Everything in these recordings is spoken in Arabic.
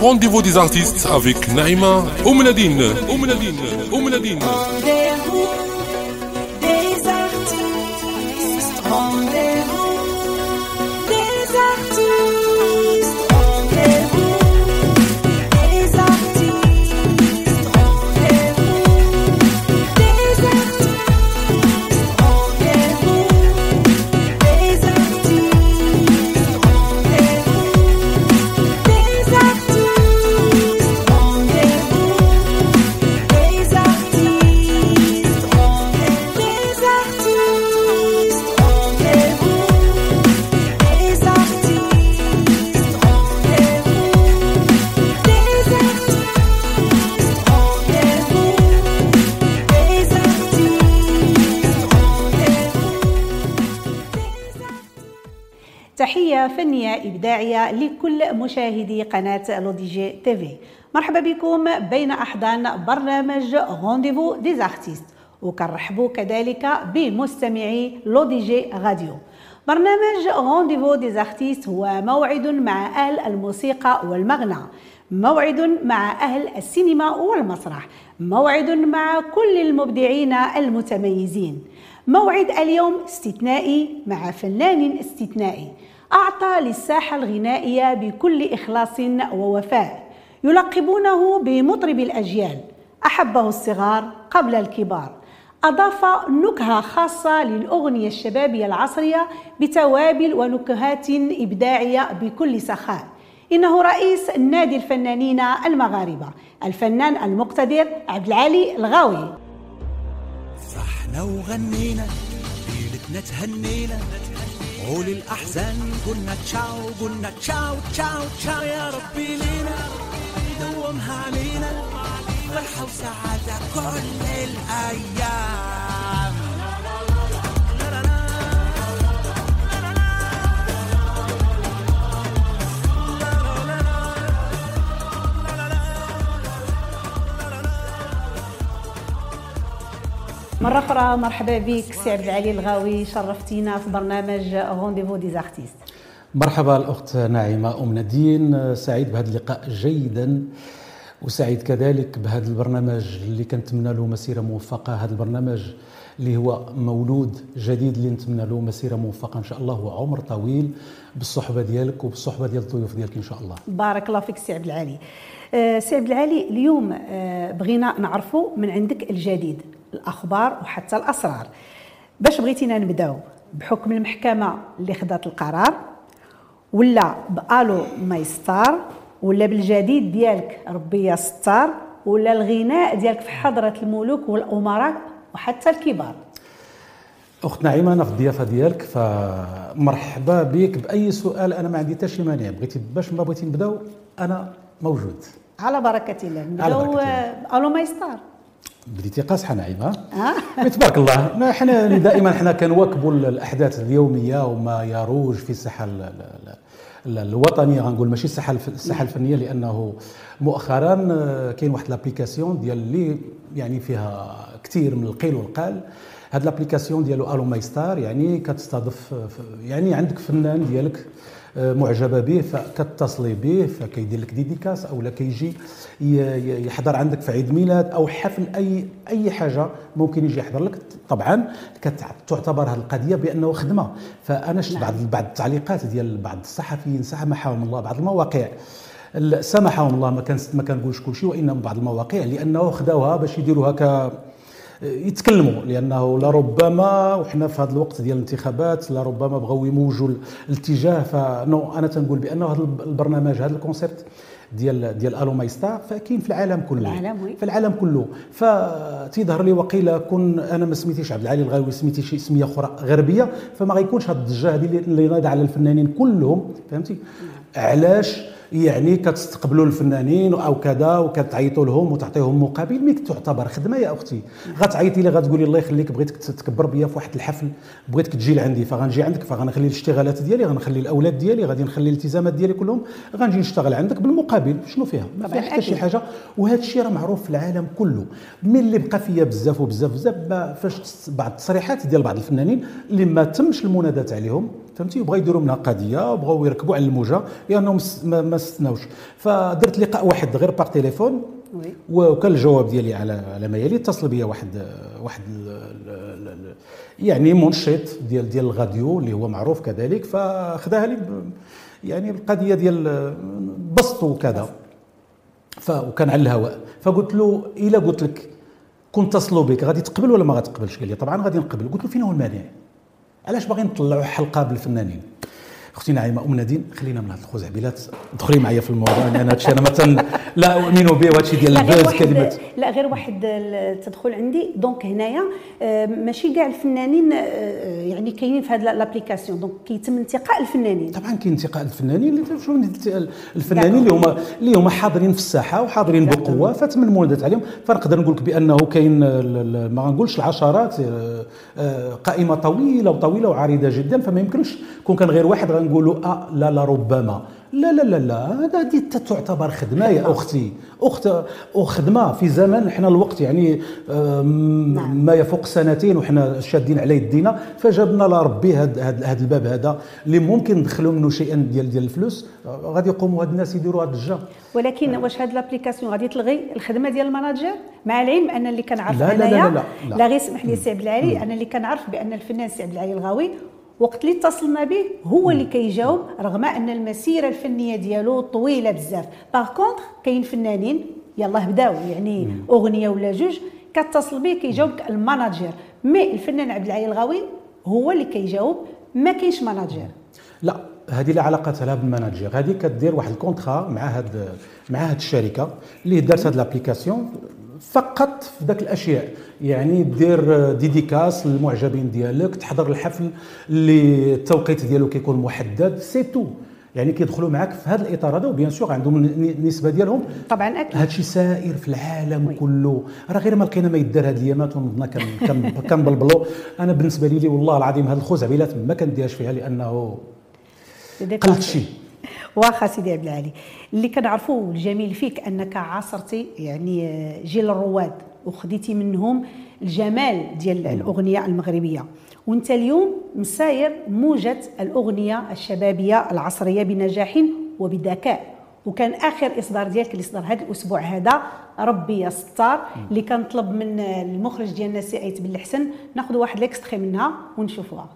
Rendez-vous des artistes avec Naïma Oumnadine. Oumnadine. Oumnadine. فنية إبداعية لكل مشاهدي قناة لوديجي TV مرحبا بكم بين أحضان برنامج rendez-vous des artistes وكنرحبوا كذلك بمستمعي لوديجي غاديو برنامج rendez-vous des artistes هو موعد مع أهل الموسيقى والمغنى. موعد مع أهل السينما والمسرح. موعد مع كل المبدعين المتميزين. موعد اليوم استثنائي مع فنان استثنائي. أعطى للساحة الغنائية بكل إخلاص ووفاء يلقبونه بمطرب الأجيال أحبه الصغار قبل الكبار. أضاف نكهة خاصة للأغنية الشبابية العصرية بتوابل ونكهات إبداعية بكل سخاء. إنه رئيس نادي الفنانين المغاربة الفنان المقتدر عبد العالي الغاوي. فرحنا وغنينا ليلتنا تهنينا. وللأحزان قلنا تشاو قلنا تشاو تشاو تشاو يا ربي لينا. دومها علينا فرحة وسعادة كل الأيام. مرة أخرى مرحبا بك سي عبد العالي الغاوي شرفتينا في برنامج rendez-vous des artistes مرحبا الأخت ناعمة أم نادين سعيد بهذا اللقاء جيدا. وسعيد كذلك بهذا البرنامج اللي كنتمنى له مسيرة موفقة. هذا البرنامج اللي هو مولود جديد اللي نتمنى له مسيرة موفقة إن شاء الله وعمر طويل بالصحبة ديالك وبالصحبة ديال الضيوف ديالك إن شاء الله. بارك الله فيك سي عبد العالي. آه، سي عبد العالي اليوم آه، بغينا نعرفوا من عندك الجديد الأخبار وحتى الأسرار. باش بغيتينا نبداو بحكم المحكمة اللي خدات القرار ولا بألو مايستار ولا بالجديد ديالك ربي ستار ولا الغناء ديالك في حضرة الملوك والأمراء وحتى الكبار. أخت نعيمة أنا في الضيافة ديالك فمرحبا بك بأي سؤال. أنا ما عندي حتى شي مانع. بغيتي باش ما بغيتي نبداو أنا موجود. على بركة الله. نبداو. آه، ألو ماي ستار بديتي قاصحة نعيمة؟ ها تبارك الله. ما إحنا دائما إحنا كنواكبوا الأحداث اليومية وما يروج في الساحة ال- ال- ال- الوطنيه غنقول ماشي الساحة الساحة الفنية لأنه مؤخرا كاين واحد l'application ديال اللي يعني فيها كثير من القيل والقال. هاد l'application ديالو ألو ماي ستار يعني كتستضيف ف- يعني عندك فنان ديالك آه، معجبة به فكتصلي به فكيدير لك ديديكاس أو لا كيجي يحضر عندك في عيد ميلاد أو حفل اي أي حاجة ممكن يجي يحضر لك. طبعا كتعتبر هذه القضية بأنه خدمة. فأنا شفت بعض بعض التعليقات ديال بعض الصحفيين سامحهم الله بعض المواقع. ال- سامحهم الله ما كان ما كنقولش كل شيء وانما بعض المواقع لأنه خداوها باش يديروها ك يتكلموا لأنه لربما وحنا في هذا الوقت ديال الانتخابات لربما بغاو يموجوا الاتجاه. فنو أنا تنقول بأنه هذا البرنامج هذا ال concept ديال ديال ألو ماي ستار فكاين في العالم كله. العالم، oui. في العالم كله. فتيظهر لي وقيله كون أنا ما سميتيش عبد العالي الغاوي سميتي شي سمية أخرى غربية فما غيكونش هذه الضجه هذه اللي- ناضيه على الفنانين كلهم فهمتي؟ علاش؟ يعني كتستقبلوا الفنانين أو كذا وكتعيطوا لهم وتعطيهم مقابل mais تعتبر خدمة يا أختي. غتعيطي لي غتقولي الله يخليك بغيتك تكبر بيا في واحد الحفل بغيتك تجي لعندي فغنجي عندك فغنخلي الاشتغالات ديالي غنخلي الأولاد ديالي غادي نخلي الالتزامات ديالي كلهم غنجي نشتغل عندك بالمقابل. شنو فيها؟ ما فيها حتى شي. حاجة. وهذا الشيء راه معروف في العالم كله. من اللي بقى فيا بزاف وبزاف بزاف فاش بعض التصريحات ديال بعض الفنانين اللي ما تمش المنادات عليهم فهمتي؟ وبغاو يديروا منها قضيه وبغاو يركبوا على الموجة لانهم ما, استناوش فدرت لقاء واحد غير باغ تليفون وي. وكان الجواب ديالي على على ما يلي اتصل بيا واحد واحد يعني منشط ديال ديال الغاديو اللي هو معروف كذلك فأخذها لي يعني القضية ديال بسط وكذا. ف وكان على الهواء. فقلت له إلا قلت لك كنت اتصلوا بك غادي تقبل ولا ما غتقبلش قال لي طبعا غادي نقبل. قلت له فين هو المانع؟ علاش باغيين نطلعوا حلقة بالفنانين؟ أختي نعيمة أم نادين خلينا من هاد الخزعبلات. دخلي معايا في الموضوع لأن هادشي أنا مثلا لا أؤمن به وهادشي ديال الباز كلمة. لا غير واحد التدخل عندي. donc هنايا آه، ماشي كاع الفنانين آه، يعني كاينين في هذه l'application. donc كيتم انتقاء الفنانين. طبعا كاين انتقاء الفنانين. اللي شنو الفنانين اللي هما اللي هما حاضرين في الساحة وحاضرين بقوه فتمنموا ندات عليهم. فنقدر نقول لك بأنه كاين ما غنقولش العشرات آه، قائمة طويلة وطويلة وعريضة جدا. فما يمكنش كون كان غير واحد غنقولوا آه لا لا ربما. لا لا لا لا هذه تعتبر خدمة يا أختي. أخت وخدمه في زمن إحنا الوقت يعني آه، م- ما يفوق سنتين وحنا شادين على يدينا فجابنا لربي هذا الباب هذا اللي ممكن ندخلوا منه شيئا ديال ديال الفلوس. آه، غادي يقوموا هاد الناس يديروا هاد الجا. ولكن واش هذه l'application غادي تلغي الخدمة ديال ال manager مع العلم أن اللي كنعرف لا لا لا انايا لا لا. لا. غير اسمح لي سي عبد العالي أنا اللي كنعرف بأن الفنان سي عبد العالي الغاوي وقت اللي اتصلنا به هو اللي كيجاوب رغم أن المسيرة الفنية ديالو طويلة بزاف. par contre كاين فنانين يلاه بداو يعني أغنية ولا جوج كتصل به كيجاوبك ال manager mais الفنان عبد العالي الغاوي هو اللي كيجاوب ما كاينش manager لا هذه لا علاقة لها بال manager هذه كدير واحد ال contrat مع هاد مع هاد الشركة اللي دارت هاد l'application فقط في ذاك الأشياء. يعني دير dédicace للمعجبين ديالك تحضر الحفل اللي التوقيت ديالو كيكون محدد c'est tout. يعني كيدخلوا معك في هذا الإطار هذا و bien sûr عندهم النسبة ديالهم. طبعا أكيد. هادشي سائر في العالم كله. راه غير ما لقينا ما يدار هاد الايامات ونضنا كن- كن- كنبلبلو أنا بالنسبة لي والله العظيم هاد الخزعبلات ما كنديهاش فيها لأنه قلت شي. واخا سيدي عبد العالي. اللي كنعرفوه الجميل فيك أنك عاصرتي يعني آه، جيل الرواد وخديتي منهم الجمال ديال الأغنية المغربية. وأنت اليوم مساير موجة الأغنية الشبابية العصرية بنجاح وبذكاء. وكان آخر إصدار ديالك اللي صدر هذا الأسبوع هذا ربي يا ستار اللي كنطلب من المخرج ديالنا سي أيت بن الحسن ناخذ واحد l'extrait منها ونشوفوها.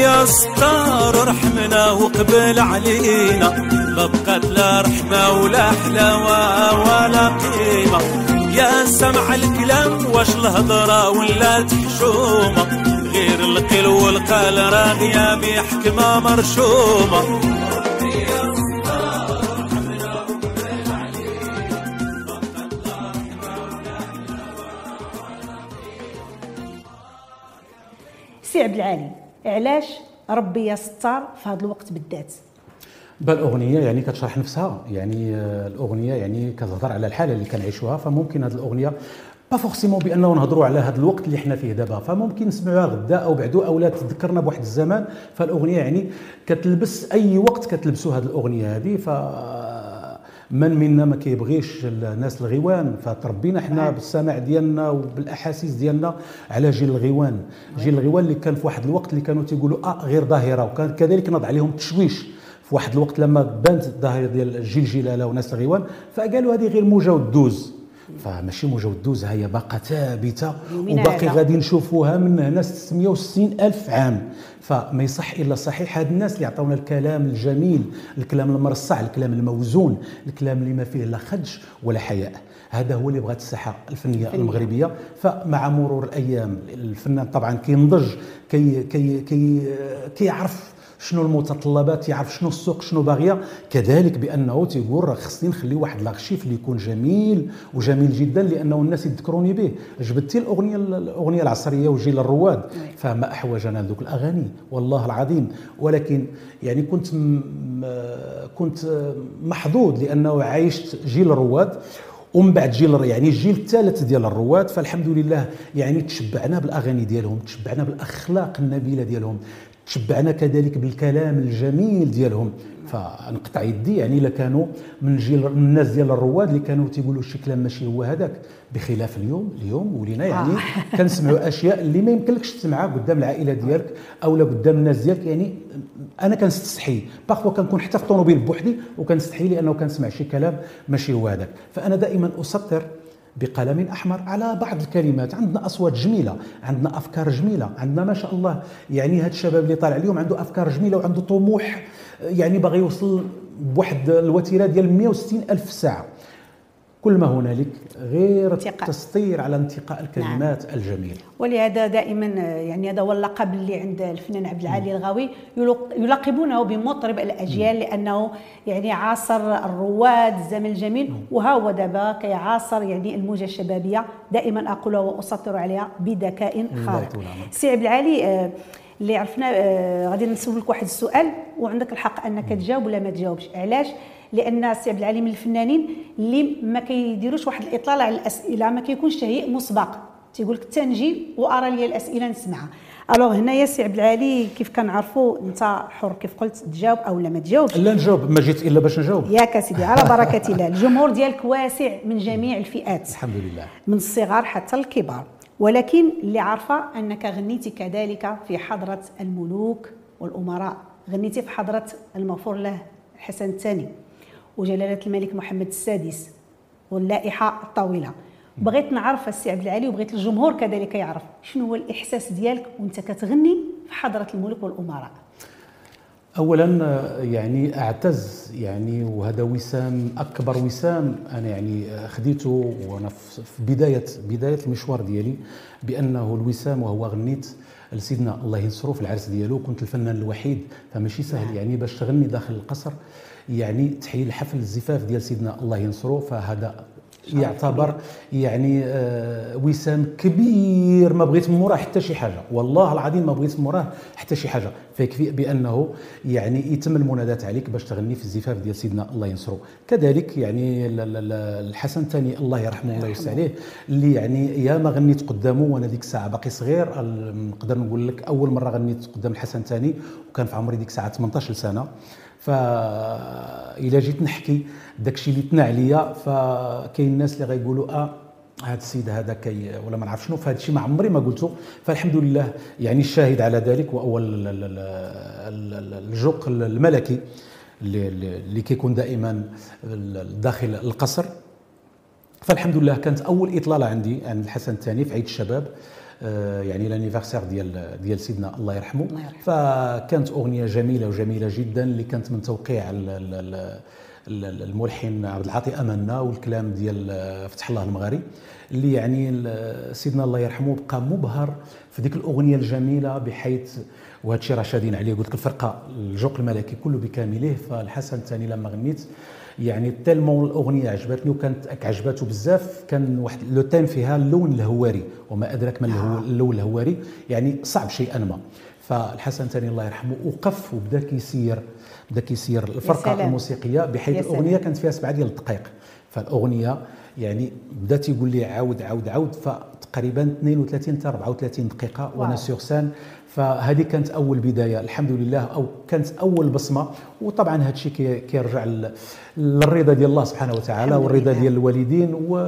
يا ستار ارحمنا وقبل علينا. لا بقات لا رحمة ولا حلاوة ولا قيمة. يا سمع الكلام واش الهضرة ولا تحشومة. غير القيل والقال راغية بحكمة مرشومة. علاش ربي يا ستار في هذا الوقت بالذات؟ بالاغنيه يعني كتشرح نفسها يعني آه، الأغنية يعني كتهضر على الحالة اللي كنعيشوها فممكن هذه الأغنية pas forcément بأنه نهضروا على هذا الوقت اللي حنا فيه دابا فممكن نسمعوها غدا أو بعدو أو لا تذكرنا بواحد الزمان فالأغنية يعني كتلبس أي وقت كتلبسوا هذه الأغنية هذه ف من منا ما كيبغيش الناس الغيوان. فتربينا حنا بالسمع ديالنا وبالأحاسيس ديالنا على جيل الغيوان. جيل الغيوان اللي كان في واحد الوقت اللي كانوا تيقولوا آه غير ظاهرة. وكان كذلك نضع عليهم التشويش في واحد الوقت لما بانت الظاهرة ديال جيل جلالة وناس الغيوان فقالوا هذه غير موجة والدوز فماشي موجه والدوز هي باقة ثابتة وباقي. غادي نشوفوها من هنا 660 ألف عام. فما يصح إلا صحيح هاد الناس اللي عطاونا الكلام الجميل الكلام المرصع الكلام الموزون الكلام اللي ما فيه لا خدش ولا حياء. هذا هو اللي بغات الساحه الفنية. المغربية. فمع مرور الأيام الفنان طبعا كينضج كي كي كي كيعرف شنو المتطلبات يعرف شنو السوق شنو باغية. كذلك بأنه تيقول راه خصني نخلي واحد الارشيف اللي يكون جميل وجميل جدا لأنه الناس يذكروني به. جبدتي الأغنية الأغنية العصرية وجيل الرواد. فما أحوجنا لذوك الأغاني. والله العظيم. ولكن يعني كنت كنت محظوظ لأنه عايشت جيل الرواد. ومن بعد جيل يعني الجيل الثالث ديال الرواد. فالحمد لله يعني تشبعنا بالأغاني ديالهم تشبعنا بالأخلاق النبيلة ديالهم. تشبعنا كذلك بالكلام الجميل ديالهم. فنقطع يدي يعني إلا كانوا من جيل الناس ديال الرواد اللي كانوا تيقولوا شي كلام ماشي هو هذاك. بخلاف اليوم اليوم ولينا يعني آه. كنسمعوا أشياء اللي ما يمكنلكش تسمعها قدام العائلة ديالك أو لا قدام الناس ديالك. يعني أنا كنستحي. باغفوا كنكون حتى في الطوموبيل بوحدي وكنستحي لأنه كنسمع شي كلام ماشي هو هذاك. فأنا دائما أسطر بقلم أحمر على بعض الكلمات. عندنا أصوات جميلة عندنا أفكار جميلة عندنا ما شاء الله يعني هاد الشباب اللي طالع اليوم عنده أفكار جميلة وعنده طموح يعني باغي يوصل بواحد الوتيرة ديال 160 ألف ساعة. كل ما هنالك غير انتقاء. التسطير على انتقاء الكلمات نعم. الجميلة. ولهذا دائما يعني هذا هو اللقب اللي عند الفنان عبد العالي الغاوي يلق- يلقبونه بمطرب الأجيال لأنه يعني عاصر الرواد الزمن الجميل وها هو دابا كيعاصر يعني الموجة الشبابية. دائما اقولها واسطر عليها بذكاء خارق. سي عبد العالي آه، اللي عرفنا آه، غادي نسولك واحد السؤال وعندك الحق أنك تجاوب ولا ما تجاوبش. علاش؟ لأن سي عبد العالي من الفنانين اللي ما كيديروش واحد الإطلالة على الأسئلة ما كيكونش تهيئ مسبق. تيقول لك تنجي وأرى لي الأسئلة نسمعها. ألوغ هنايا سي عبد العالي كيف كنعرفوا أنت حر كيف قلت تجاوب أو لا ما تجاوبش؟ لا نجاوب ما جيت إلا باش نجاوب. ياك سيدي على بركة الله. الجمهور ديالك واسع من جميع الفئات. الحمد لله. من الصغار حتى الكبار. ولكن اللي عارفة أنك غنيتي كذلك في حضرة الملوك والأمراء. غنيتي في حضرة المغفور له الحسن الثاني. وجلالة الملك محمد السادس واللائحة الطويلة. بغيت نعرف السي عبد العالي وبغيت الجمهور كذلك يعرف شنو هو الإحساس ديالك وأنت كتغني في حضرة الملوك والأمراء؟ اولا يعني أعتز يعني وهذا وسام أكبر وسام أنا يعني خديته وأنا في في بداية بداية المشوار ديالي بأنه الوسام وهو غنيت لسيدنا الله ينصرو في العرس ديالو كنت الفنان الوحيد فماشي سهل يعني باش تغني داخل القصر. يعني تحيي حفل الزفاف ديال سيدنا الله ينصرو فهذا يعتبر يعني آه، وسام كبير. ما بغيت من موراه حتى شي حاجة. والله العظيم ما بغيت من موراه حتى شي حاجة. فيكفي بأنه يعني يتم المنادات عليك باش تغني في الزفاف ديال سيدنا الله ينصرو. كذلك يعني ال- ال- ال- الحسن الثاني الله يرحمه الله يوسع عليه اللي يعني يا ما غنيت قدامه وأنا ديك الساعة باقي صغير نقدر نقول لك أول مرة غنيت قدام الحسن الثاني وكان في عمري ديك الساعة 18 سنه فإلا جيت نحكي داكشي اللي تنا عليا فكاين الناس اللي غيقولوا آه هذا السيد هذا كي ولا ما نعرف شنو فهذا الشيء ما عمري ما قلته. فالحمد لله يعني الشاهد على ذلك ال- الجوق الملكي اللي, كيكون دائما داخل القصر. فالحمد لله كانت أول إطلالة عندي عن الحسن الثاني في عيد الشباب. يعني l'anniversaire ديال ديال سيدنا الله يرحمه الله يرحمه. فكانت أغنية جميلة وجميلة جدا اللي كانت من توقيع ال- ال- ال- ال- الملحن عبد العاطي آمنا والكلام ديال آه، فتح الله المغاري اللي يعني سيدنا الله يرحمه بقى مبهر في ديك الأغنية الجميلة بحيث وهذا الشيء راه شادين عليه قلت لك الفرقة الجوق الملكي كله بكامله فالحسن الثاني لما غنيت يعني tellement الأغنية عجبتني وكانت عجبته بزاف. كان واحد le thème فيها اللون الهواري وما أدراك ما الهو- اللون الهواري. يعني صعب شيئا ما. فالحسن الثاني الله يرحمه وقف وبدا كيسير بدا كيسير الفرقة. الموسيقية بحيث الأغنية. كانت فيها سبعة ديال الدقائق فالأغنية يعني بدا تيقول لي عاود عاود عاود فتقريبا 32 حتى 34 دقيقة. وأنا. سيغ سان فهذه كانت أول بداية الحمد لله أو كانت أول بصمة. وطبعا هذا الشيء كي- كيرجع لل- للرضا ديال الله سبحانه وتعالى والرضا. ديال الوالدين. و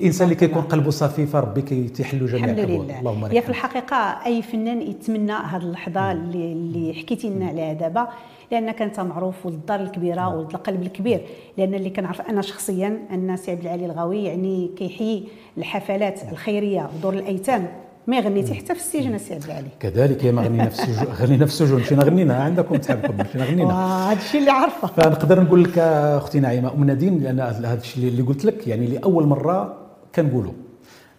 الإنسان اللي كيكون قلبه صافي فربي كيتيحلو جميع الحمد لله. اللهم لك هي في. الحقيقة أي فنان يتمنى هذه اللحظة اللي, اللي حكيتي لنا عليها دابا لانك انت معروف ولد الدار الكبيرة ولد القلب الكبير. لأن اللي كنعرف أنا شخصيا أن سي عبد العالي الغاوي يعني كيحيي الحفلات الخيرية ودور الأيتام. ما غنيتي حتى في السجن سي عبد العالي كذلك يا ما غنينا في السجون غنينا في السجون مشينا غنينا عندكم تحبكم مشينا غنينا. وهذا الشيء اللي عارفه. فنقدر نقول لك أختي نعيمة أم نادين لأن هذا الشيء اللي قلت لك يعني لأول مرة كنقولوا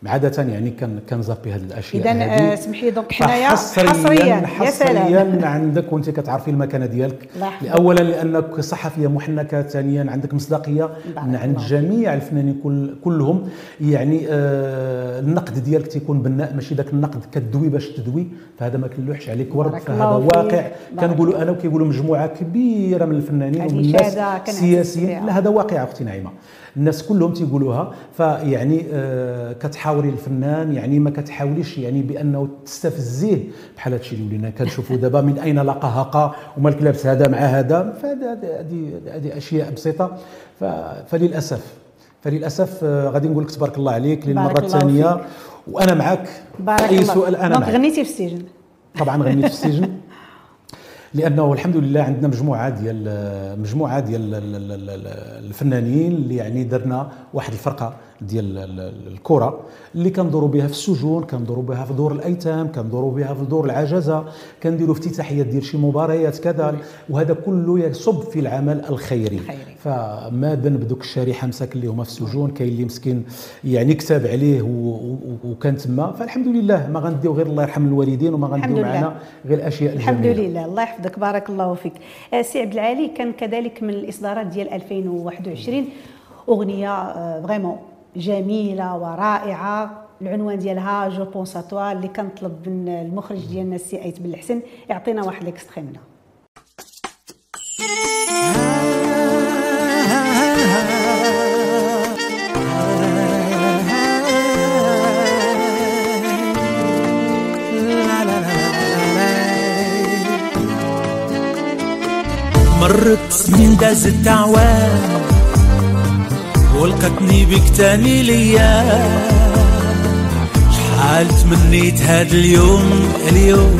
عادة يعني كان كنزابي هذه الأشياء اذا. آه، اسمح لي دونك حنايا حصريا يا حصريا سلام عندك وانت كتعرفي المكانة ديالك. اولا لأنك صحفية محنكة ثانيا عندك مصداقية عند الله. جميع الفنانين كل كلهم يعني آه النقد ديالك تيكون بناء ماشي ذاك النقد كتدوي باش تدوي فهذا ما كنلوحش عليك ورد فهذا. واقع كنقولوا أنا وكيقولوا مجموعة كبيرة من الفنانين ومن الناس السياسيين. لا هذا واقع أختي نعيمة الناس كلهم تيقولوها فيعني آه كتحاوري الفنان يعني ما كتحاوليش يعني بأنه تستفزيه بحال هادشي اللي ولينا. كنشوفوا دابا من أين لقى هقا ومالك لابس هذا مع هذا؟ فهذا هذه هذه أشياء بسيطة. فللأسف فللأسف آه، غادي نقول لك تبارك الله عليك للمرة الثانية. وأنا معك بارك أي الله سؤال أنا معك غنيتي في السجن. طبعا غنيت في السجن. لأنه الحمد لله عندنا مجموعة ديال مجموعة ديال ال- ال- ال- ال- الفنانين اللي يعني درنا واحد الفرقة ديال ال- ال- الكرة اللي كندوروا بها في السجون كندوروا بها في دور الأيتام كندوروا بها في دور العجزة كنديروا افتتاحيات ديال شي مباريات كذا وهذا كله يصب في العمل الخيري. فما ذنب دوك الشريحة مساكن اللي هما في السجون كاين اللي مسكين يعني كتاب عليه وكان تما. فالحمد لله ما غنديو غير الله يرحم الوالدين وما الحمد غنديو. معنا غير الاشياء الحمد الجميله لله. الله يحفظك. بارك الله فيك. آه، سي عبد العالي كان كذلك من الإصدارات ديال 2021 أغنية آه، vraiment جميلة ورائعة. العنوان ديالها Je pense اللي كنطلب من المخرج ديالنا السي أيت بن الحسن. يعطينا واحد l'extrait منها. مرت سنين دازت اعوام ولقتني بك تاني ليا. شحال تمنيت هاد اليوم؟ اليوم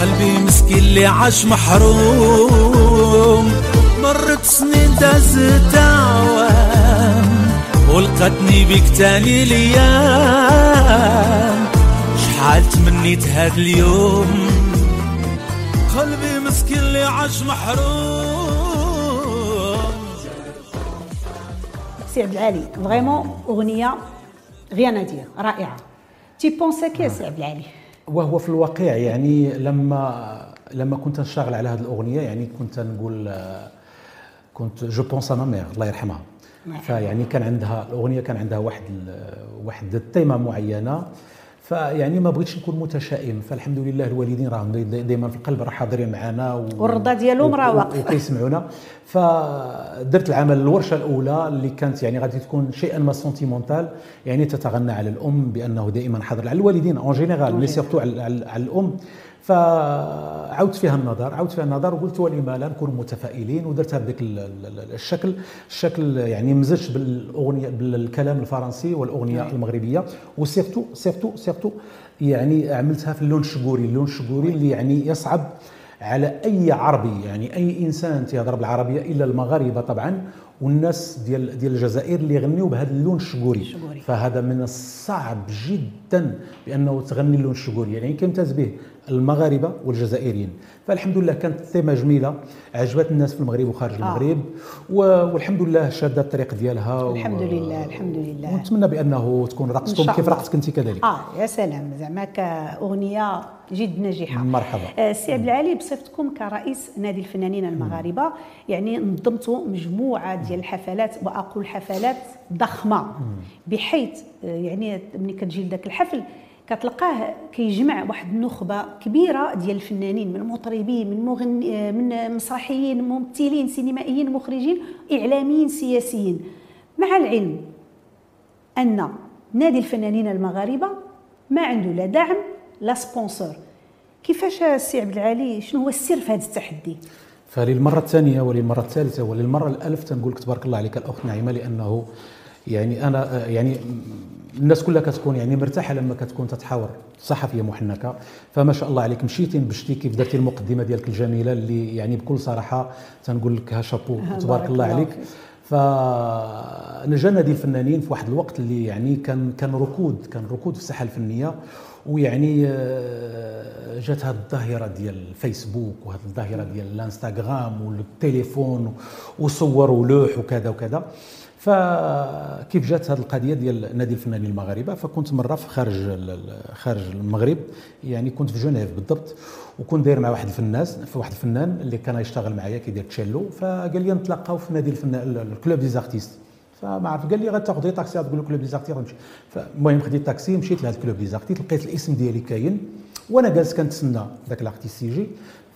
قلبي مسكين اللي عاش محروم. مرت سنين دازت اعوام ولقتني بك تاني ليا. شحال تمنيت هاد اليوم؟ عاش محروم سي عبد العالي vraiment أغنية rien à dire رائعة. Tu penses à qui يا سي عبد العالي؟ وهو في الواقع يعني لما لما كنت نشتغل على هذه الأغنية يعني كنت نقول كنت je pense à ma mère الله يرحمها. فيعني كان عندها الأغنية كان عندها واحد واحد التيمة معينة. فيعني ما بغيتش نكون متشائم. فالحمد لله الوالدين راهم دائما في القلب راه حاضرين معنا و... والرضا ديالهم راه واقف. وكيسمعونا. فدرت العمل الورشة الأولى اللي كانت يعني غادي تكون شيئا ما sentimentale يعني تتغنى على الأم بأنه دائما حاضر. على الوالدين en général mais surtout على الأم. فعودت فيها النظر عودت فيها النظر وقلت ولما لا نكون متفائلين ودرتها بذاك ال- ال- الشكل الشكل يعني مزجت بالأغنية بالكلام الفرنسي والأغنية المغربية. و surtout surtout surtout يعني عملتها في اللون الشقوري اللون الشقوري اللي يعني يصعب على أي عربي يعني أي إنسان تيهضر بالعربية إلا المغاربة طبعا والناس ديال ديال الجزائر اللي يغنيو بهذا اللون الشقوري. فهذا من الصعب جدا بأنه تغني اللون الشقوري. يعني كيمتاز به المغاربة والجزائريين. فالحمد لله كانت ثيمه جميلة عجبت الناس في المغرب وخارج المغرب و- والحمد لله شادة الطريق ديالها و- الحمد لله الحمد لله. ونتمنى بأنه تكون شاء كيف الله. رقصت انت كذلك. آه يا سلام. زعما كأغنية جد ناجحة. مرحبا. آه سي عبد العالي بصفتكم كرئيس نادي الفنانين المغاربة يعني نظمتوا مجموعة ديال الحفلات وأقول حفلات ضخمة بحيث آه يعني ملي كتجي لذاك الحفل كتلقاه كيجمع واحد النخبة كبيرة ديال الفنانين من مطربين من مغني من مسرحيين ممثلين سينمائيين مخرجين إعلاميين سياسيين. مع العلم أن نادي الفنانين المغاربة ما عنده لا دعم لا sponsor. كيفاش السي عبد العالي؟ شنو هو السر في هذا التحدي؟ فللمرة الثانية وللمرة الثالثة وللمرة الألف تنقول لك تبارك الله عليك الأخت نعيمة لأنه يعني أنا يعني الناس كلها كتكون يعني مرتاحة لما كتكون تتحاور. صحفية محنكة. فما شاء الله عليك. مشيتي بشتي كيف درتي المقدمة ديالك الجميلة اللي يعني بكل صراحة تنقول لك ها شابو تبارك بارك الله الله عليك. فيك. فنجا نادي الفنانين في واحد الوقت اللي يعني كان كان ركود كان ركود في الساحة الفنية. ويعني آه، جات هذه الظاهرة ديال الفيسبوك وهذه الظاهرة ديال الانستغرام والتليفون وصور ولوح وكذا وكذا. فكيف جات هذه القضية ديال نادي الفنانين المغاربة؟ فكنت مرة في خارج خارج المغرب يعني كنت في جنيف بالضبط وكنت داير مع واحد الفنان في واحد الفنان اللي كان يشتغل معايا كيدير تشيلو. فقال لي نتلاقاو في نادي الفنان ال club des artistes فما عرف قال لي غتاخذي طاكسي غتقول له club des artistes غنمشي فالمهم خديت طاكسي مشيت لهذا ال club des artistes لقيت الاسم ديالي كاين. وأنا جالس كنتسنى ذاك ال artiste يجي.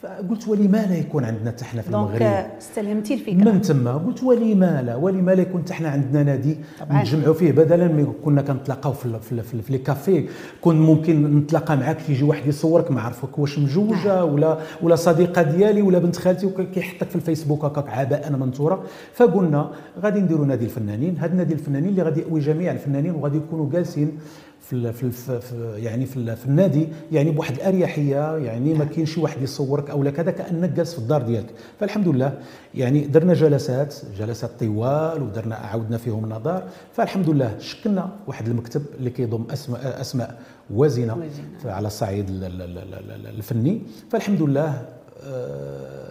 فقلت ولما لا يكون عندنا حتى حنا في المغرب؟ آه، استلهمتي الفكرة. من تما؟ قلت ولما لا ولما لا يكون حتى حنا عندنا نادي طبعاً. نتجمعوا فيه. بدلا من كنا كنتلاقاو في في les cafés كون ممكن نتلاقى معاك تيجي واحد يصورك ما عرفك واش مجوجة ولا ولا صديقة ديالي ولا بنت خالتي وكيحطك في الفيسبوك هكاك عباء منثورة. فقلنا غادي نديروا نادي الفنانين. هذا نادي الفنانين اللي غادي يأوي جميع الفنانين وغادي يكونوا جالسين في في, يعني في, في النادي يعني بواحد الأريحية يعني ما كاين شي واحد يصورك أو لا كذا كأنك جالس في الدار ديالك. فالحمد لله يعني درنا جلسات جلسات طوال ودرنا عاودنا فيهم نظر. فالحمد لله شكلنا واحد المكتب اللي كيضم أسماء أسماء وازنه على الصعيد ال- ال- ال- ال- الفني. فالحمد لله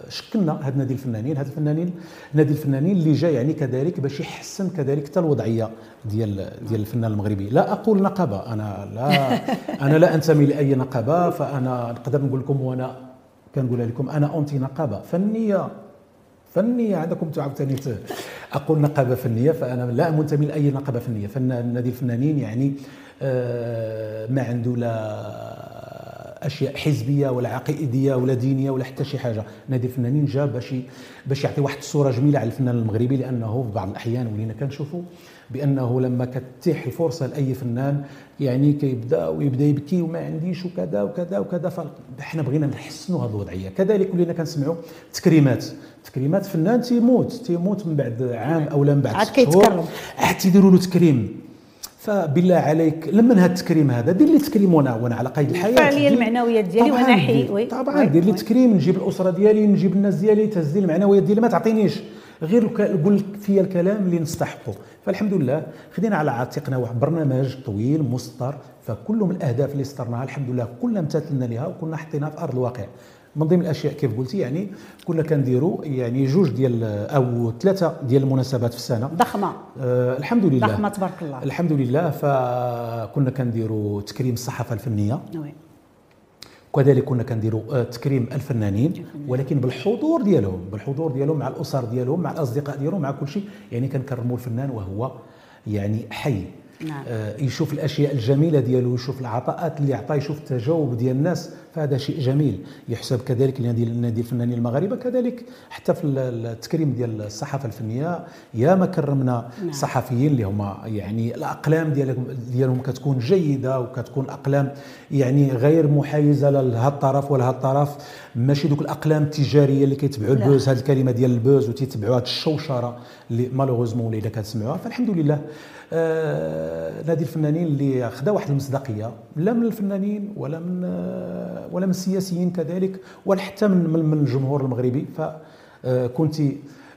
شكلنا هاد نادي الفنانين هاد الفنانين نادي الفنانين اللي جا يعني كذلك باش يحسن كذلك حتى الوضعية ديال ديال الفنان المغربي. لا أقول نقابة أنا لا أنا لا أنتمي لأي نقابة فأنا نقدر نقول لكم وأنا كنقولها لكم أنا أنتي نقابة فنية فنية عندكم أنتم عاوتاني ت- أقول نقابة فنية فأنا لا منتمي لأي نقابة فنية. فن نادي الفنانين يعني آه، ما عنده لا أشياء حزبية ولا عقائديه ولا دينية ولا حتى شي حاجة نادي الفنانين جا باش باش يعطي واحد الصورة جميلة على الفنان المغربي لأنه في بعض الأحيان ولينا كنشوفوا بأنه لما كتتيح الفرصة لأي فنان يعني كيبدأ ويبدأ يبكي وما عنديش وكذا وكذا وكذا فاحنا بغينا نحسنوا هذه الوضعيه كذلك ولينا كنسمعوا تكريمات تكريمات فنان تيموت تيموت من بعد عام أو من بعد عاد. كيتكرم. عاد تيديروا له تكريم فبالله عليك لمن هذا التكريم هذا؟ دير لي تكريم وأنا وأنا على قيد الحياة. الفعالية دير- المعنويات ديالي وأنا حي- oui. طبعا. دير لي. تكريم نجيب الأسرة ديالي نجيب الناس ديالي تهز لي المعنويات ديالي. ما تعطينيش. غير قول فيا الكلام اللي نستحقه. فالحمد لله خدينا على عاتقنا واحد برنامج طويل مسطر فكل من الأهداف اللي سطرناها الحمد لله كلنا امتثلنا لها وكنا حطيناها في أرض الواقع. من ضمن الأشياء كيف قلتي يعني كنا كنديروا يعني جوج ديال أو ثلاثة ديال المناسبات في السنة. ضخمة. آه الحمد لله. ضخمة تبارك الله. الحمد لله فكنا كنديروا تكريم الصحافة الفنية. وي. وكذلك كنا كنديروا آه، تكريم الفنانين. ولكن بالحضور ديالهم بالحضور ديالهم مع الأسر ديالهم مع الأصدقاء ديالهم مع كل شيء يعني كنكرموا الفنان وهو يعني حي. نعم. آه، يشوف الأشياء الجميلة ديالو يشوف العطاءات اللي عطاه يشوف التجاوب ديال الناس. فهذا شيء جميل. يحسب كذلك لنادي نادي الفنانين المغاربه كذلك حتى في ال- التكريم ديال الصحافة الفنية يا ما كرمنا صحفيين اللي هما يعني الأقلام ديالهم ديالهم كتكون جيدة وكتكون أقلام يعني غير محايزة لهذا الطرف ولا هذا الطرف. ماشي دوك الأقلام التجارية اللي كيتبعوا. البوز هذه الكلمة ديال البوز وتيتبعوا هذه الشوشرة اللي malheureusement ولينا كتسمعوها فالحمد لله آه نادي الفنانين اللي خدا واحد المصداقية لا من الفنانين ولا من آه ولا من السياسيين كذلك ولا حتى من من, الجمهور المغربي فكنت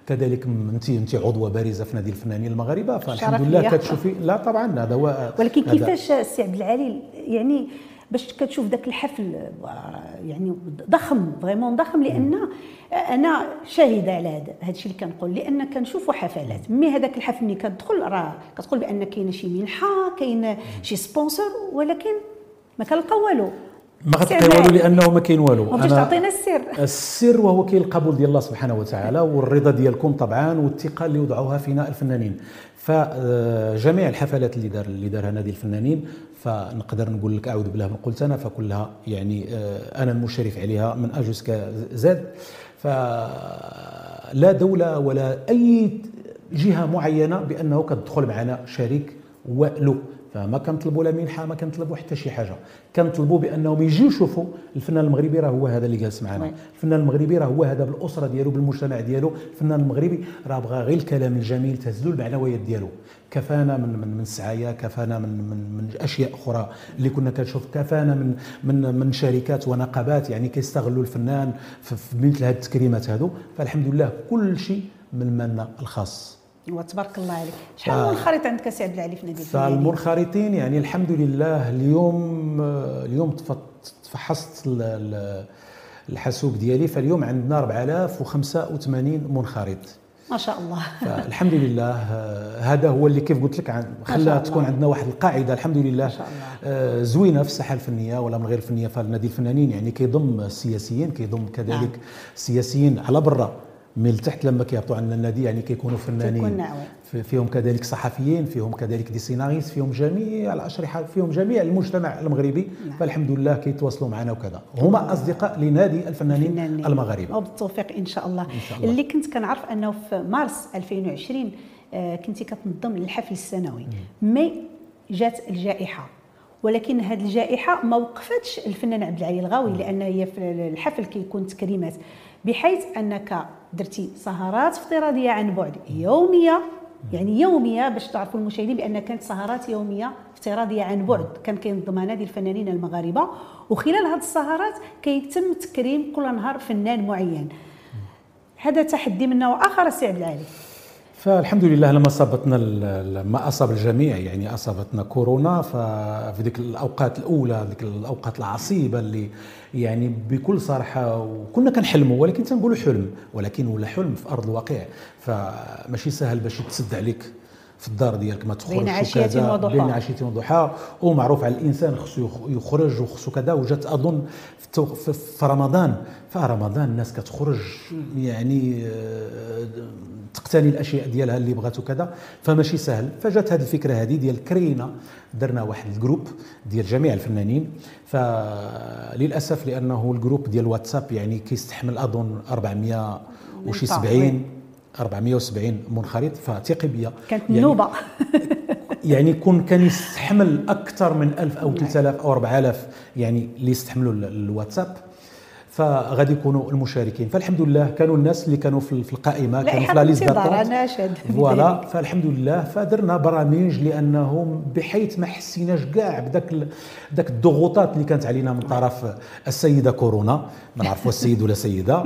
كذلك انت انت عضوه بارزة في نادي الفنانين المغاربة فالحمد لله. كتشوفي. لا طبعا هذا هو ولكن كيفاش السي عبد العالي يعني باش كتشوف ذاك الحفل آه، يعني ضخم vraiment ضخم لأن أنا شاهدة على هذا الشيء اللي كنقول لأن كنشوفوا حفلات. mais هذاك الحفل ملي كتدخل راه كتقول بأن كاينة شي منحة كاين شي sponsor ولكن ما كنلقاو والو. ما عبد والو. لأنه ما كاين والو. وباش أنا- تعطينا السر. السر وهو كاين القبول ديال الله سبحانه وتعالى والرضا ديالكم طبعا والثقة اللي وضعوها فينا الفنانين. فجميع الحفلات اللي دار اللي دارها نادي الفنانين فنقدر نقول لك أعوذ بالله من قولة أنا فكلها يعني آه، أنا المشرف عليها من A jusqu'à Z. فلا دولة ولا أي جهة معينة بأنه كتدخل معنا شريك والو. فما كنطلبوا لا منحة ما كنطلبوا حتى شي حاجة. كنطلبوا بأنهم يجيو يشوفوا الفنان المغربي راه هو هذا اللي جالس معنا. الفنان المغربي راه هو هذا بالأسرة ديالو بالمجتمع ديالو. الفنان المغربي راه بغى غير الكلام الجميل تهزلوا المعنويات ديالو. كفانا من من من سعايا كفانا من من من أشياء أخرى. اللي كنا كنشوف كفانا من من من شركات ونقابات يعني كيستغلوا الفنان في في مثل هذه التكريمات هذو فالحمد لله كل شيء من منا الخاص. وتبارك الله عليك شحال هو الخريطة عندك سي عبد العالي في نادي الفنانين فالمنخرطين يعني الحمد لله اليوم اليوم تف- تفحصت ال- ال- الحاسوب ديالي فاليوم عندنا 4085 منخرط ما شاء الله فالحمد لله هذا هو اللي كيف قلت لك خلى. تكون عندنا واحد القاعدة الحمد لله ما شاء الله. آه، زوينة في الساحة الفنية ولا من غير الفنية فالنادي الفنانين يعني كيضم السياسيين كيضم كذلك نعم. السياسيين على برا من التحت لما كيهبطوا عندنا النادي يعني كيكونوا فنانين. فيهم كذلك صحفيين فيهم كذلك دي سيناريست فيهم جميع الأشرحة فيهم جميع المجتمع المغربي. نعم. فالحمد لله كيتواصلوا معنا وكذا. هما أصدقاء لنادي الفنانين الفنانين. المغاربه وبالتوفيق إن شاء الله. إن شاء الله. اللي كنت كنعرف أنه في مارس 2020 آه، كنتي كتنظم الحفل السنوي. مي جات الجائحة؟ ولكن هذه الجائحة ما وقفتش الفنان عبد العالي الغاوي لأن هي في الحفل كيكون تكريمات. بحيث أنك درتي سهرات افتراضية عن بعد يومية يعني يومية باش تعرفوا المشاهدين بأن كانت سهرات يومية افتراضية عن بعد. كان كينظمها نادي الفنانين المغاربة وخلال هذه السهرات كيتم تكريم كل نهار فنان معين. هذا تحدي من نوع آخر السي عبد العالي. فالحمد لله لما أصابتنا ما أصاب الجميع يعني أصابتنا كورونا ففي ذيك الأوقات الأولى ذيك الأوقات العصيبة اللي يعني بكل صراحة وكنا كنحلموا ولكن تنقولوا حلم ولكن ولا حلم في أرض الواقع. فماشي سهل باش تسد عليك. في الدار ديالك ما تخرجش بين عشية وضحى. بين عشية وضحى ومعروف على الإنسان خصو يخ- يخرج وخصو كذا وجات أظن في, في, رمضان. فرمضان الناس كتخرج يعني آه، تقتني الأشياء ديالها اللي بغات وكذا. فماشي سهل. فجات هذه الفكرة هذه ديال كرينا درنا واحد ال groupe ديال جميع الفنانين. فللأسف لأنه ال groupe ديال واتساب يعني كيستحمل أظن 400 وشي طبعاً. 70 470 منخرط فثقي بيا كانت يعني نوبة. يعني كون كان يستحمل أكثر من 1000 أو 3000 أو 4000 يعني اللي يستحملوا ال- الواتساب. فغادي يكونوا المشاركين. فالحمد لله كانوا الناس اللي كانوا في القائمة كانوا في la liste أشهد voilà. فالحمد لله فدرنا برامج لأنهم بحيث ما حسيناش كاع بداك داك الضغوطات اللي كانت علينا من طرف السيدة كورونا. ما نعرفوا السيد ولا سيدة.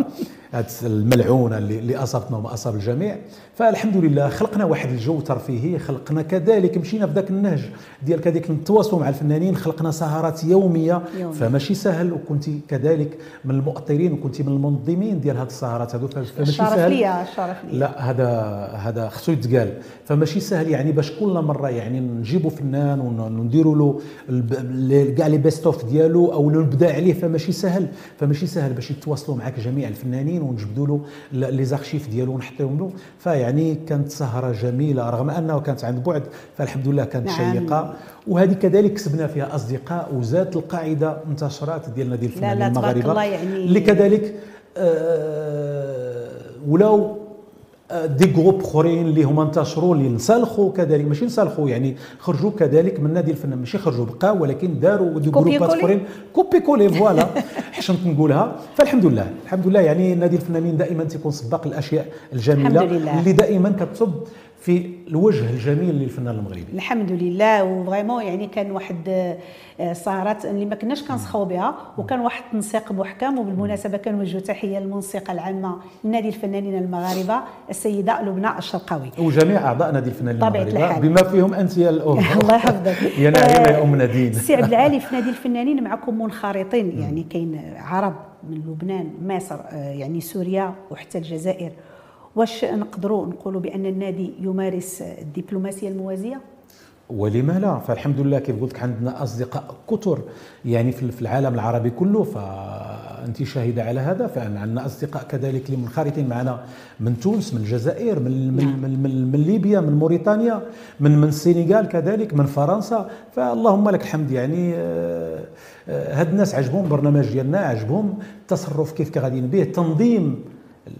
الملعونة اللي, أصابتنا وما أصاب الجميع. فالحمد لله خلقنا واحد الجو ترفيهي خلقنا كذلك مشينا في ذاك النهج ديال كذلك نتواصلوا مع الفنانين خلقنا سهرات يومية. يومية. فماشي سهل وكنت كذلك من المؤطرين وكنت من المنظمين ديال هاد السهرات هادو. فماشي سهل. ليا الشرف ليا. لا هذا هذا خصو يتقال. فماشي سهل يعني باش كل مرة يعني نجيبوا فنان ونديروا له كاع les best of ديالو أو نبدأ عليه. فماشي سهل. فماشي سهل باش يتواصلوا معك جميع الفنانين. ونجبدوا له les archives ديالو ونحطيهم له. فيعني كانت سهرة جميلة رغم انه كانت عن بعد فالحمد لله كانت نعم. شيقة. وهذه كذلك كسبنا فيها أصدقاء وزادت القاعدة انتشرت ديال نادي الفنانين المغاربة. الله يعني- اللي كذلك آه، ولاو آه، des groupes أخرين اللي هما انتشروا اللي انسلخوا كذلك. ماشي انسلخوا يعني خرجوا كذلك من نادي الفنان ماشي خرجوا بقاو ولكن داروا des groupe ات؟ أخرين. copier coller voilà. حشمت نقولها. فالحمد لله. الحمد لله يعني نادي الفنانين دائما تيكون سباق الأشياء الجميلة. اللي دائما كتصب في الوجه الجميل للفنان المغربي. الحمد لله و vraiment يعني كان واحد آه، السهرات اللي ما كناش كنسخاو بها وكان واحد التنسيق محكم وبالمناسبة كنوجه تحية للمنسقه العامة لنادي الفنانين المغاربة السيدة لبنى الشرقاوي. وجميع أعضاء نادي الفنانين المغاربة الحال. بما فيهم انت يا الأم. الله يحفظك. يا نعيمه يا آه، أم نادين. السي عبد العالي في نادي الفنانين معكم منخرطين يعني كاين عرب من لبنان مصر آه، يعني سوريا وحتى الجزائر واش نقدروا نقولوا بأن النادي يمارس الدبلوماسية الموازية؟ ولما لا؟ فالحمد لله كيف قلت عندنا أصدقاء كثر يعني في العالم العربي كله فأنت شاهدة على هذا فعندنا أصدقاء كذلك اللي منخرطين معنا من تونس من الجزائر من من, من, من, من ليبيا من موريتانيا من من السنغال كذلك من فرنسا. فاللهم لك الحمد يعني آه، آه، هاد الناس عجبهم البرنامج ديالنا عجبهم التصرف كيف غاديين به التنظيم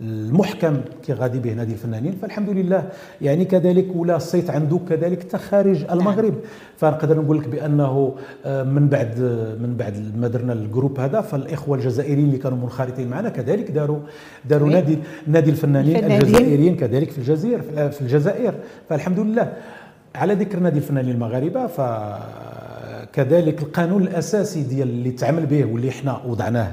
المحكم كي غادي به نادي الفنانين فالحمد لله يعني كذلك ولا الصيت عنده كذلك حتى خارج المغرب. فنقدر نقول لك بأنه آه، من بعد من بعد ما درنا ال groupe هذا فالإخوة الجزائريين اللي كانوا منخرطين معنا كذلك داروا داروا oui. نادي نادي الفنانين الفنانين. الجزائريين كذلك في الجزائر في الجزائر. فالحمد لله. على ذكر نادي الفنانين المغاربة فكذلك القانون الأساسي ديال اللي تعمل به واللي إحنا وضعناه.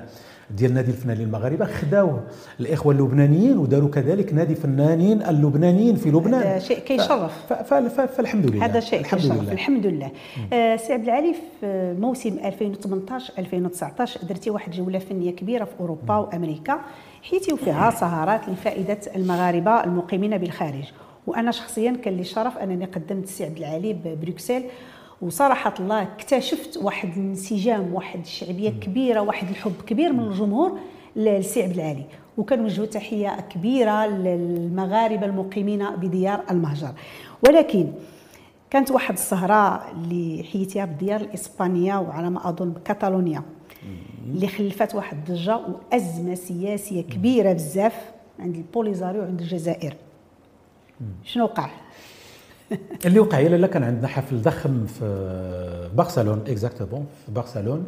ديال نادي الفنانين المغاربة خداوه الإخوة اللبنانيين وداروا كذلك نادي فنانين اللبنانيين في لبنان. هذا شيء كيشرف. ف- ف- ف- فالحمد لله. هذا شيء الحمد كيشرف. لله. الحمد لله. آه سي عبد العالي في موسم 2018 2019 درتي واحد جولة فنية كبيرة في أوروبا وأمريكا. حيتي فيها سهرات لفائدة المغاربة المقيمين بالخارج. وأنا شخصيا كان لي الشرف أنني قدمت السي عبد العالي ببروكسل وصراحة الله اكتشفت واحد الانسجام واحد الشعبية كبيرة واحد الحب كبير من الجمهور للسي عبد العالي. وكنوجهوا تحية كبيرة للمغاربة المقيمين بديار المهجر. ولكن كانت واحد السهره اللي حيتيها بالديار الإسبانية وعلى ما أظن بكاتالونيا اللي خلفت واحد الضجة وأزمة سياسية كبيرة بزاف عند البوليزاريو وعند الجزائر. شنو وقع؟ اللي وقع لا كان عندنا حفل ضخم في برشلون exactement في برشلون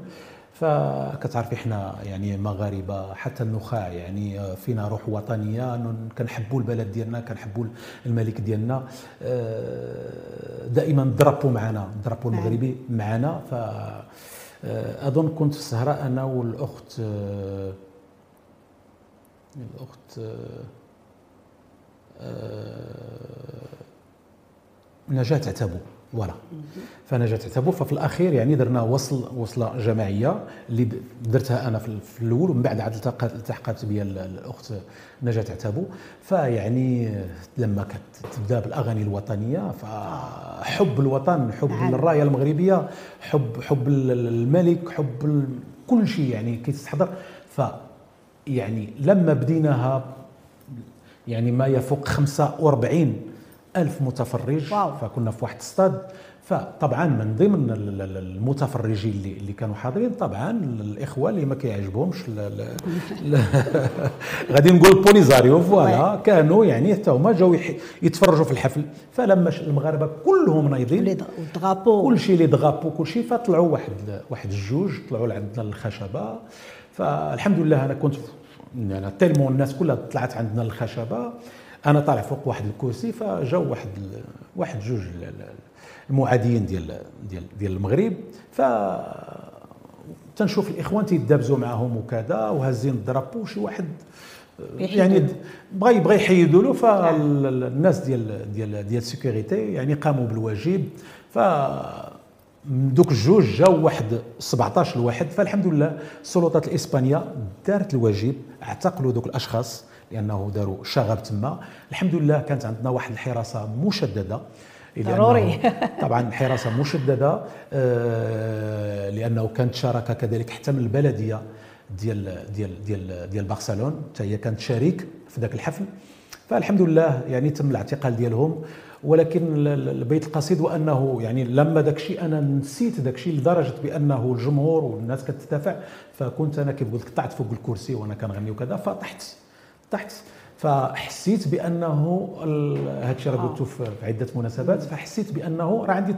فكتعرفي إحنا يعني مغاربه حتى النخاع يعني فينا روح وطنية كنحبوا البلد ديالنا كنحبوا الملك ديالنا. آه، دائما drapeau معنا drapeau نعم. المغربي معنا. ف آه، أظن كنت في السهره أنا والأخت آه، الأخت نجاة عتابو فوالا. فنجاة عتابو ففي الأخير يعني درنا وصل وصلة جماعية اللي درتها أنا في الأول ومن بعد عاد التحقت بي ال- الأخت نجاة عتابو. فيعني لما كانت تبدأ بالأغاني الوطنية فحب الوطن حب نعم. الرايه المغربية حب حب ال- ال- الملك حب كل شيء يعني كيتستحضر ف يعني لما بديناها يعني ما يفوق 45 ألف متفرج wow. فكنا في واحد الستاد فطبعا من ضمن ال- ال- المتفرجين اللي, اللي كانوا حاضرين طبعا الإخوة اللي ما كيعجبهمش غادي نقول بوليزاريو ف voilà. كانوا يعني حتى هما جاوا يح- يتفرجوا في الحفل. فلما المغاربة كلهم نايضين والدغابو كل شيء لي دغابو كل شيء فطلعوا واحد واحد الجوج طلعوا لعندنا الخشبة. فالحمد لله أنا كنت يعني تيلمون الناس كلها طلعت عندنا الخشبة. أنا طالع فوق واحد الكرسي فجاو واحد واحد جوج ال- ال- المعاديين ديال ديال ديال المغرب. ف تنشوف الاخوان تيدابزوا معاهم وكذا وهازين الدرابو شي واحد يعني بغى يبغى يحيدوا له فالناس ديال ديال ديال ال sécurité يعني قاموا بالواجب. ف من دوك الجوج جاو واحد 17 الواحد فالحمد لله السلطات الإسبانية دارت الواجب اعتقلوا دوك الأشخاص. لأنه داروا شغب تما. الحمد لله كانت عندنا واحد الحراسة مشددة ضروري. طبعا حراسة مشددة آه، لأنه كانت شراكة كذلك حتى من البلدية ديال ديال ديال ديال برشلون حتى هي كانت شريك في ذاك الحفل. فالحمد لله يعني تم الاعتقال ديالهم. ولكن ال- ال- البيت القصيد وأنه يعني لما داك الشيء أنا نسيت داك الشيء لدرجة بأنه الجمهور والناس كتدافع. فكنت أنا كيف قلت طلعت فوق الكرسي وأنا كنغني وكذا فطحت. طحت فحسيت بأنه هذا الشيء راه قلته في في عدة مناسبات فحسيت بأنه راه عندي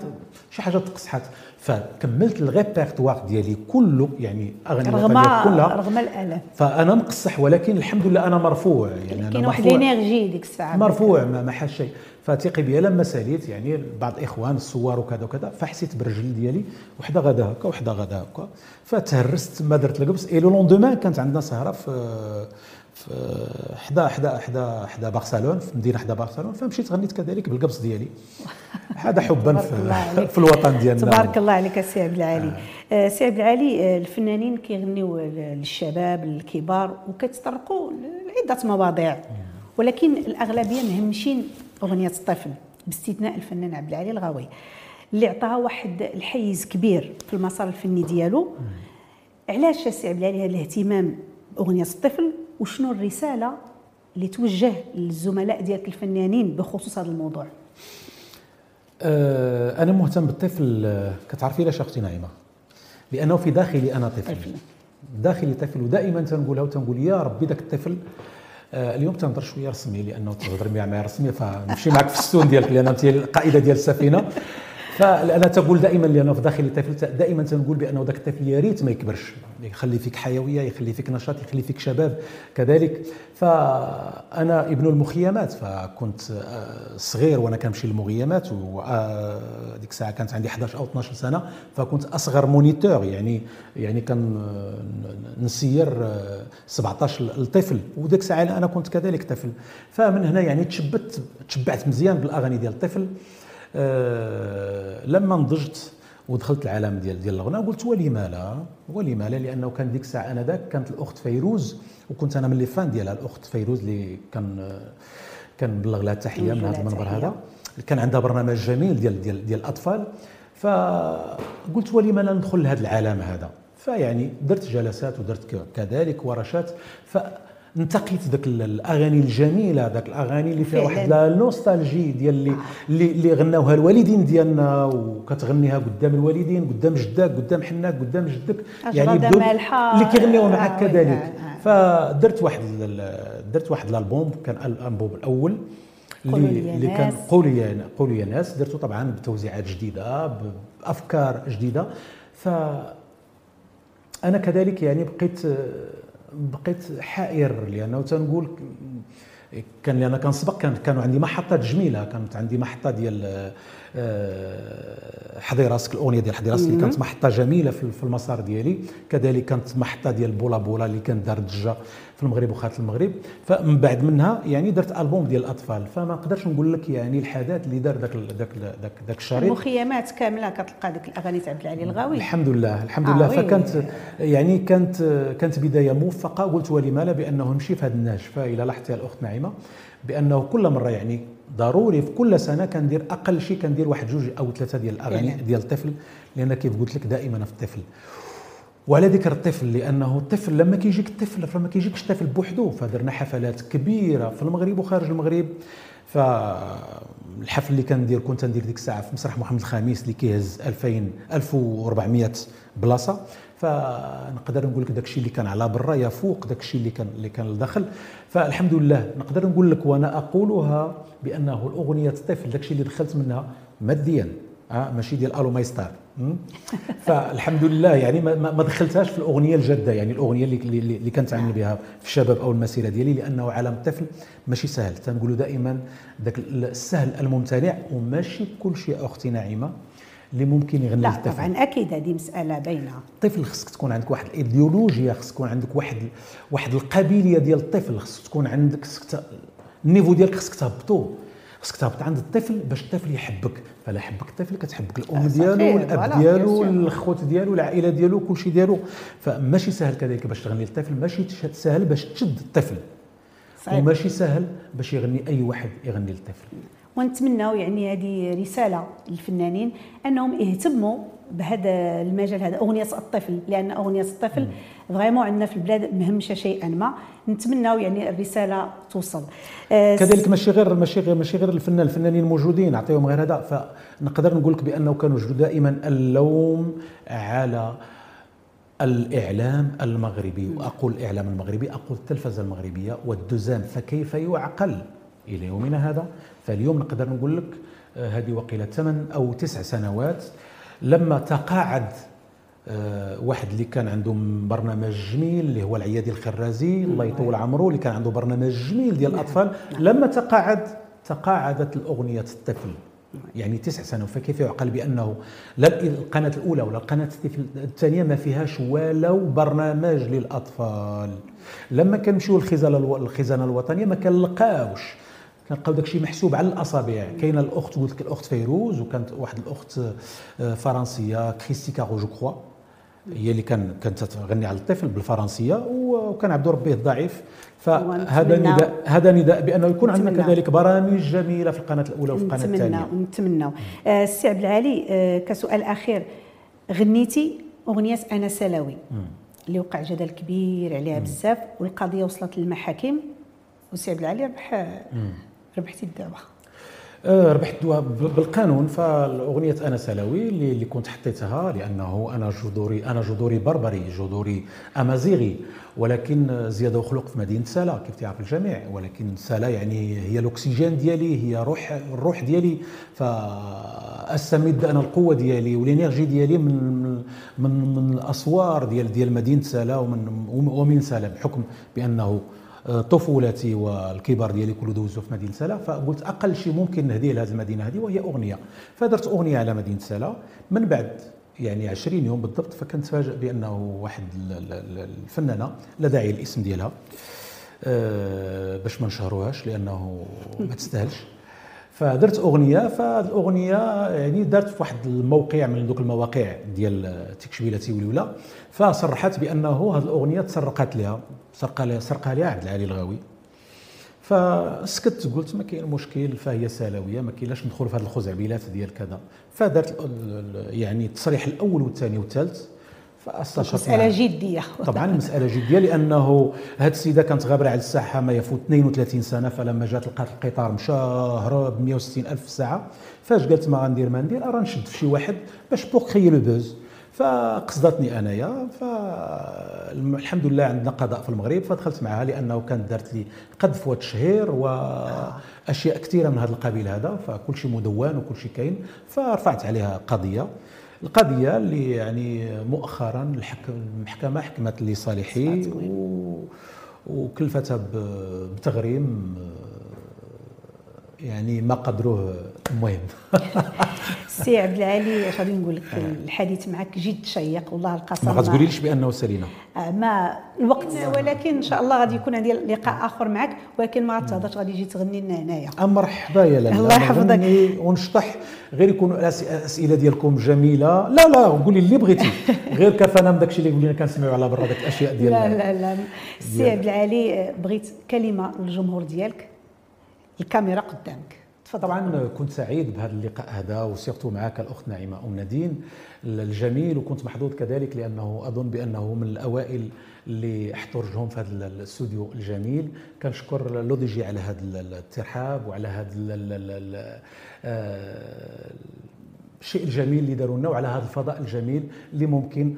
شي حاجة تقصحت. فكملت الريبرتوار ديالي كله يعني اغاني رغم كلها. رغم الالام فأنا مقصح ولكن الحمد لله أنا مرفوع يعني أنا كاين واحد ال énergie ديك الساعة. مرفوع ما, ما حاسش بشيء. فتيقي بيا لما ساليت يعني بعض الاخوان الصور وكذا وكذا فحسيت بالرجل ديالي وحدة غدا هكا وحدة غدا هكا. فتهرست ما درت القبص et le lendemain كانت عندنا سهرة في في حدا حدا حدا حدا برشلون في مدينة حدا برشلون فمشيت غنيت كذلك بالقبص ديالي. هذا حبا في, الوطن ديالنا. تبارك الله عليك السي عبد العالي. آه. سي عبد العالي آه، الفنانين كيغنيو للشباب الكبار وكيتطرقوا لعدة مواضيع. ولكن الأغلبية مهمشين أغنية الطفل باستثناء الفنان عبد العالي الغاوي اللي عطاها واحد الحيز كبير في المسار الفني ديالو. علاش السي عبد العالي هذا الاهتمام بأغنية الطفل؟ وشنو الرسالة اللي توجه للزملاء ديالك الفنانين بخصوص هذا الموضوع؟ آه، أنا مهتم بالطفل آه، كتعرفي علاش أختي نعيمه لأنه في داخلي أنا طفل. داخلي طفل ودائما تنقولها وتنقول يا ربي ذاك الطفل. آه، اليوم تنهضر شوية رسمي لأنه تهضر معايا رسمي فنمشي معك في السون ديالك لأن أنت القائدة ديال السفينة. فأنا تقول دائما لأنه في داخلي طفل دائما تنقول بأنه ذاك الطفل يا ريت ما يكبرش. يخلي فيك حيوية يخلي فيك نشاط يخلي فيك شباب. كذلك فأنا ابن المخيمات فكنت آه، صغير وأنا كنمشي للمخيمات وديك الساعة كانت عندي 11 أو 12 سنة فكنت أصغر moniteur يعني يعني كان آه، نسير آه، 17 الطفل وديك الساعة أنا كنت كذلك طفل. فمن هنا يعني تشبت تشبعت مزيان بالأغاني ديال الطفل. آه، لما نضجت ودخلت العالم ديال ديال الغناء قلت ولما لا ولما لا لأنه كان ديك الساعة آنذاك كانت الأخت فيروز وكنت أنا من les fans ديالها الأخت فيروز اللي كان آه، كان نبلغ لها التحية من هذا المنبر. هذا. كان عندها برنامج جميل ديال ديال ديال الأطفال. فقلت ولما لا ندخل لهذا العالم هذا. فيعني درت جلسات ودرت كذلك ورشات. ف انتقيت ذاك ال- الأغاني الجميلة ذاك الأغاني اللي فيها. واحد la nostalgie ديال اللي اللي, اللي غناوها الوالدين ديالنا وكتغنيها قدام الوالدين قدام جداك قدام حناك قدام جدك مالحة. اللي كيغنيوها آه، معك oui، كذلك آه، فدرت واحد درت واحد الألبوم كان الالبوم الأول اللي اللي كان. قولوا يا قولوا يا ناس درته طبعا بتوزيعات جديدة بأفكار جديدة ف أنا كذلك يعني بقيت بقيت حائر لأنه تنقول كان لأن كنسبق كان كانوا عندي محطات جميلة كانت عندي محطة ديال حضي راسك الأغنية ديال حضي راسك اللي كانت محطة جميلة في في المسار ديالي. كذلك كانت محطة ديال بولا بولا اللي كانت دار ضجه في المغرب وخارج المغرب. فمن بعد منها يعني درت ألبوم ديال الأطفال. فما نقدرش نقول لك يعني الحدث اللي دار ذاك ذاك ذاك ذاك الشريط. المخيمات كاملة كتلقى ديك الأغاني تاع عبد العلي الغاوي. الحمد لله الحمد آه لله. فكانت يعني كانت كانت بداية موفقة. قلت ولما لا؟ بأنه نمشي في هذا النهج فإلى لاحظت يا الأخت نعيمة بأنه كل مرة يعني ضروري في كل سنة كندير أقل شيء كندير واحد جوج أو ثلاثة ديال الأغاني فعلاً. ديال الطفل لأن كيف قلت لك دائما في الطفل. وعلى ذكر الطفل لأنه الطفل لما كيجيك الطفل فما كيجيكش طفل بوحدو فدرنا حفلات كبيرة في المغرب وخارج المغرب. فالحفل اللي كندير كنت ندير ديك الساعة في مسرح محمد الخامس اللي كيهز 2000 1400 بلاصة. فنقدر نقول لك داك الشيء اللي كان على برا يفوق داك الشيء اللي كان اللي كان لداخل. فالحمد لله نقدر نقول لك وأنا اقولها بانه الاغنيه الطفل داك الشيء اللي دخلت منها ماديا آه ماشي ديال آلو ماي ستار م? فالحمد لله يعني ما, دخلتهاش في الاغنيه الجاده يعني الاغنيه اللي اللي, اللي كنت عامل بها في الشباب أو المسيره ديالي لأنه عالم الطفل ماشي سهل. تنقولوا دائما ذاك السهل الممتنع وماشي كل شيء أختي نعيمه اللي ممكن يغني لا طبعا أكيد هذه مسألة باينه الطفل خصك تكون عندك واحد الإيديولوجيا خصك تكون عندك واحد واحد القابليه ديال الطفل خصك تكون عندك خصك ال niveau ديالك خصك تهبطو. خصك تهبط عند الطفل باش الطفل يحبك. فلا حبك الطفل كتحبك الأم آه، ديالو صحيح، ف voilà، ديالو. الخوت ديالو العائلة ديالو كلشي ديالو. فماشي سهل كذلك باش تغني للطفل ماشي سهل باش تشد الطفل. صعيب. وماشي سهل باش يغني أي واحد يغني للطفل ونتمناو يعني هذه رسالة للفنانين أنهم يهتموا بهذا المجال هذا أغنية الطفل لأن أغنية الطفل فريمون عندنا في البلاد مهمشه شيئا ما. نتمناو يعني الرسالة توصل. آه، كذلك ماشي غير ماشي غير ماشي غير الفنان الفنانين موجودين نعطيهم غير هذا. فنقدر نقول لك بأنه كانوا دائما اللوم على الإعلام المغربي. وأقول الاعلام المغربي أقول التلفزة المغربية والدزام فكيف يعقل إلى يومنا هذا؟ فاليوم نقدر نقول لك آه، هذه وقيلة ثمان أو تسع سنوات. لما تقاعد آه، واحد اللي كان عنده برنامج جميل اللي هو العيادي الخرازي الله يطول عمره اللي كان عنده برنامج جميل ديال الأطفال لما تقاعد تقاعدت الأغنية الطفل. يعني تسع سنوات. فكيف يعقل بأنه لا القناة الأولى ولا القناة الثانية ما فيهاش ولو برنامج للأطفال. لما كنمشيو للخزانة الخزانة الوطنية ما كنلقاوش. كنلقاو داكشي محسوب على الأصابع. كاينة الأخت قلت لك الأخت فيروز وكانت واحد الأخت آه، فرنسية كريستي كارو je crois هي اللي كان كانت تغني على الطفل بالفرنسية وكان عبد ربيه الضعيف. فهذا نداء هذا نداء بأنه يكون عندنا. كذلك برامج جميلة في القناة الأولى وفي القناة الثانية. نتمنى. آه، السي عبد العالي آه، كسؤال أخير. غنيتي أغنية أنا سلاوي اللي وقع جدل كبير عليها بزاف والقضية وصلت للمحاكم. والسي عبد العالي ربح ربحتي الدعوة. آه، ربحت ب- بالقانون فالأغنية أنا سلاوي اللي, اللي كنت حطيتها لأنه أنا جذوري أنا جذوري بربري جذوري أمازيغي. ولكن زيادة وخلق في مدينة سلا كيف تعرف الجميع؟ ولكن سلا يعني هي الأكسجين ديالي هي روح الروح ديالي. فأستمد أنا القوة ديالي والإنرجي ديالي من من من الأسوار ديال ديال مدينة سلا ومن ومن سلا بحكم بأنه طفولتي والكبار ديالي كله دوزو في مدينة سلا فقلت أقل شيء ممكن نهديه لهذه المدينة هذه وهي أغنية. فدرت أغنية على مدينة سلا. من بعد يعني 20 يوم بالضبط فكنت فاجئ بأنه واحد ال- ال- ال- الفنانة لا داعي الاسم ديالها. آه، باش ما نشهروهاش لأنه ما تستاهلش. فدرت أغنية فالأغنية يعني دارت في واحد الموقع من ذوك المواقع ديال تكشبيلاتي ولولا فصرحت بأنه هذه الأغنية تسرقت لها سرق لها سرقها لها عبد العالي الغاوي. فسكت قلت ما كاين مشكل فهي سلاويه ما كاينلاش ندخل في هذه الخزعبيلات ديال كذا. ال- يعني التصريح الأول والثاني والثالث. فاستشرت مساله معها. جدية. طبعا مسألة جدية لأنه هاد السيدة كانت غابرة على الساحة ما يفوت 32 سنة فلما جات لقات القطار مشى هرب 160 ألف ساعة فاش قالت ما غندير ما ندير؟ أرى نشد في شي واحد باش pour créer le buzz. فقصدتني أنايا فالحمد لله عندنا قضاء في المغرب فدخلت معها لأنه كانت دارت لي قذف وتشهير واشياء كثيرة من هذا القبيل هذا فكل شيء مدون وكل شيء كاين فرفعت عليها قضية. القضية اللي يعني مؤخرا المحكمة حكمت لصالحي وكلفتها بتغريم يعني ما قدروه المهم. سي عبد العالي اش غادي نقول لك الحديث معك جد شيق والله القسم ما غتقوليش بأنه سالينا آه، ما الوقت ولكن إن شاء الله غادي يكون عندي لقاء آخر معك ولكن ما غتهضرش غادي تجي تغني لنا هنايا. مرحبا يا لاله الله يحفظك. ونشطح. غير يكونوا الاسئله ديالكم جميلة. لا لا قولي اللي بغيتي. غير كفانا من داكشي اللي قلنا كنسمعوا على برا داك الأشياء ديال لا لا لا. سي عبد العالي آه، بغيت كلمة للجمهور ديالك. الكاميرا قدامك. تفضل. طبعا كنت سعيد بهذا اللقاء هذا وسيرت معك الأخت نعيمة أم نادين. الجميل وكنت محظوظ كذلك لأنه أظن بأنه من الأوائل اللي احضر لهم في هذا الاستوديو الجميل. كنشكر L'ODJ على هذا الترحاب وعلى هذا الشيء الجميل اللي داروا لنا وعلى هذا الفضاء الجميل اللي ممكن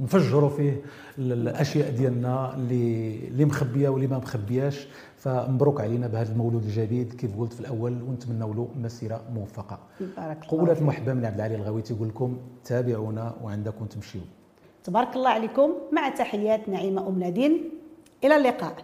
نفجروا فيه ال- الأشياء ديالنا اللي اللي مخبية واللي ما مخبياش. فمبروك علينا بهذا المولود الجديد كيف قلت في الأول ونتمنوا له مسيرة موفقة. بارك الله قولات. المحبه من عبد العالي الغويتي يقول لكم تابعونا وعندكم تمشيو. تبارك الله عليكم مع تحيات نعيمة أم نادين إلى اللقاء.